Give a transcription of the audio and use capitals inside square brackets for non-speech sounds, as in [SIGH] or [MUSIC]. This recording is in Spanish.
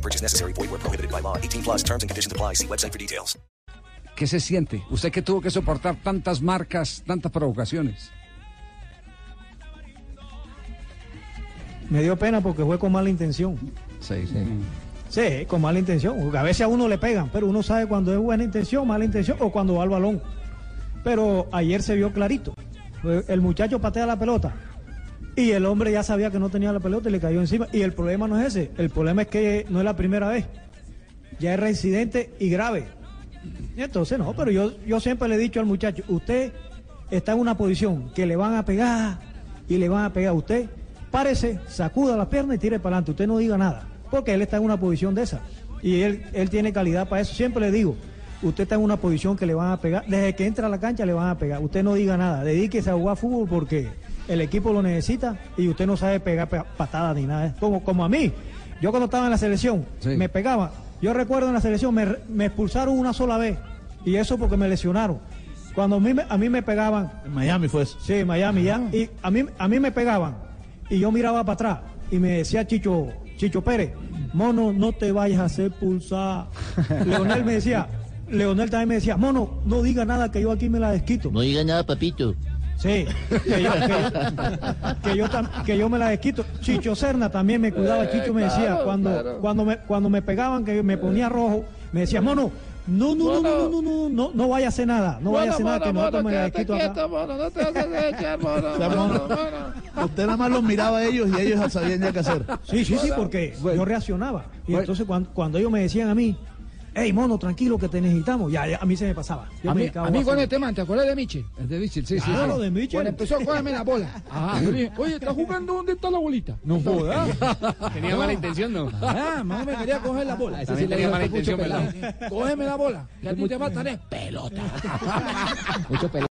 No purchase necessary. Void where prohibited by law. 18 plus terms and conditions apply. See website for details. ¿Qué se siente? Usted que tuvo que soportar tantas marcas, tantas provocaciones. Me dio pena porque fue con mala intención. Sí, sí. Sí, con mala intención. A veces a uno le pegan, pero uno sabe cuando es buena intención, mala intención o cuando va al balón. Pero ayer se vio clarito. El muchacho patea la pelota y el hombre ya sabía que no tenía la pelota y le cayó encima. Y el problema no es ese. El problema es que no es la primera vez. Ya es reincidente y grave. Entonces no, pero yo, yo siempre le he dicho al muchacho, usted está en una posición que le van a pegar y le van a pegar a usted. Párese, sacuda la pierna y tire para adelante. Usted no diga nada, porque él está en una posición de esa. Y él, él tiene calidad para eso. Siempre le digo, usted está en una posición que le van a pegar. Desde que entra a la cancha le van a pegar. Usted no diga nada. Dedíquese a jugar fútbol porque el equipo lo necesita y usted no sabe pegar pe- patadas ni nada. Como, como a mí. Yo cuando estaba en la selección, Sí. me pegaba. Yo recuerdo en la selección, me, me expulsaron una sola vez. Y eso porque me lesionaron. Cuando a mí, me- a mí me pegaban, En Miami fue eso. Sí, Miami ya. Y a mí, a mí me pegaban. Y yo miraba para atrás. Y me decía Chicho, Chicho Pérez, mono, no te vayas a hacer pulsar. [LAUGHS] Leonel me decía, Leonel también me decía, mono, no diga nada que yo aquí me la desquito. No diga nada, papito. Sí, que yo, que, que, yo me la desquito. Chicho Serna también me cuidaba, eh, Chicho me decía, cuando. Cuando, me, cuando me pegaban, que me ponía rojo, me decía, mono, no, no, mono, no, no, no, no, no, no vaya a hacer nada, no vaya a hacer mono, nada, que nosotros me la desquito acá. No te vas a echar, mono, [LAUGHS] o sea, mono, Usted nada más los miraba a ellos y ellos sabían ya qué hacer. Sí, sí, sí, porque yo reaccionaba. Y entonces cuando, cuando ellos me decían a mí, hey, mono, tranquilo que te necesitamos, ya, ya, a mí se me pasaba. Yo A mí, a con este man, ¿te acuerdas de Michel? El de Bichel, sí, sí. Ah, sí. lo de Mitchell. Cuando empezó a cogerme la bola. [LAUGHS] Ajá, dije, oye, ¿estás jugando? ¿Dónde está la bolita? No jodas. [LAUGHS] Tenía mala intención, ¿no? Ah, más me quería coger la bola. Ese sí dio mala intención, ¿verdad? Cógeme la bola, que a ti te es pelota. [LAUGHS] Mucho pelea.